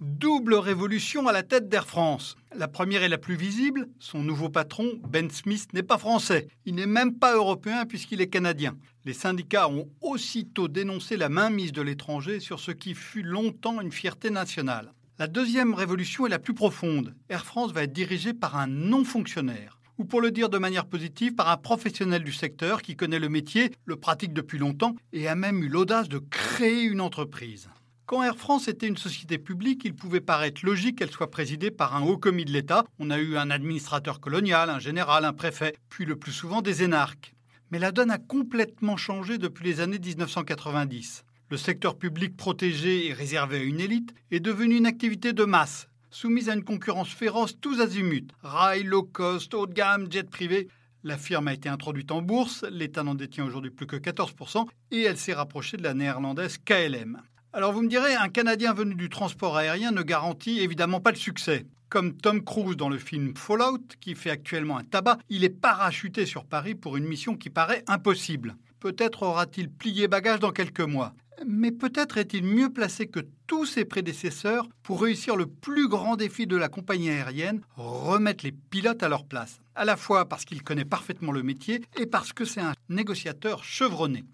Double révolution à la tête d'Air France. La première et la plus visible, son nouveau patron, Ben Smith, n'est pas français. Il n'est même pas européen puisqu'il est canadien. Les syndicats ont aussitôt dénoncé la mainmise de l'étranger sur ce qui fut longtemps une fierté nationale. La deuxième révolution est la plus profonde. Air France va être dirigée par un non-fonctionnaire ou pour le dire de manière positive, par un professionnel du secteur qui connaît le métier, le pratique depuis longtemps et a même eu l'audace de créer une entreprise. Quand Air France était une société publique, il pouvait paraître logique qu'elle soit présidée par un haut commis de l'État. On a eu un administrateur colonial, un général, un préfet, puis le plus souvent des énarques. Mais la donne a complètement changé depuis les années 1990. Le secteur public protégé et réservé à une élite est devenu une activité de masse, soumise à une concurrence féroce tous azimuts. Rail, low cost, haut de gamme, jet privé. La firme a été introduite en bourse, l'État n'en détient aujourd'hui plus que 14%, et elle s'est rapprochée de la néerlandaise KLM. Alors vous me direz, un Canadien venu du transport aérien ne garantit évidemment pas le succès. Comme Tom Cruise dans le film Fallout, qui fait actuellement un tabac, il est parachuté sur Paris pour une mission qui paraît impossible. Peut-être aura-t-il plié bagage dans quelques mois. Mais peut-être est-il mieux placé que tous ses prédécesseurs pour réussir le plus grand défi de la compagnie aérienne, remettre les pilotes à leur place. À la fois parce qu'il connaît parfaitement le métier et parce que c'est un négociateur chevronné.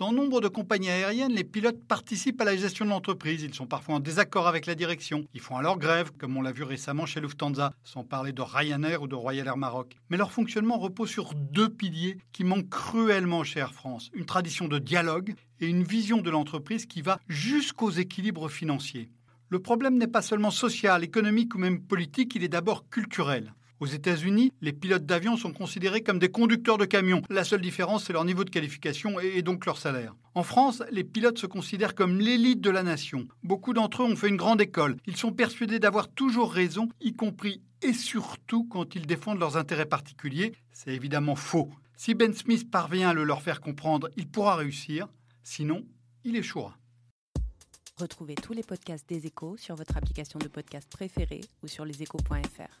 Dans nombre de compagnies aériennes, les pilotes participent à la gestion de l'entreprise. Ils sont parfois en désaccord avec la direction. Ils font alors grève, comme on l'a vu récemment chez Lufthansa, sans parler de Ryanair ou de Royal Air Maroc. Mais leur fonctionnement repose sur deux piliers qui manquent cruellement chez Air France. Une tradition de dialogue et une vision de l'entreprise qui va jusqu'aux équilibres financiers. Le problème n'est pas seulement social, économique ou même politique, il est d'abord culturel. Aux États-Unis, les pilotes d'avion sont considérés comme des conducteurs de camions. La seule différence, c'est leur niveau de qualification et donc leur salaire. En France, les pilotes se considèrent comme l'élite de la nation. Beaucoup d'entre eux ont fait une grande école. Ils sont persuadés d'avoir toujours raison, y compris et surtout quand ils défendent leurs intérêts particuliers. C'est évidemment faux. Si Ben Smith parvient à le leur faire comprendre, il pourra réussir. Sinon, il échouera. Retrouvez tous les podcasts des échos sur votre application de podcast préférée ou sur leséchos.fr.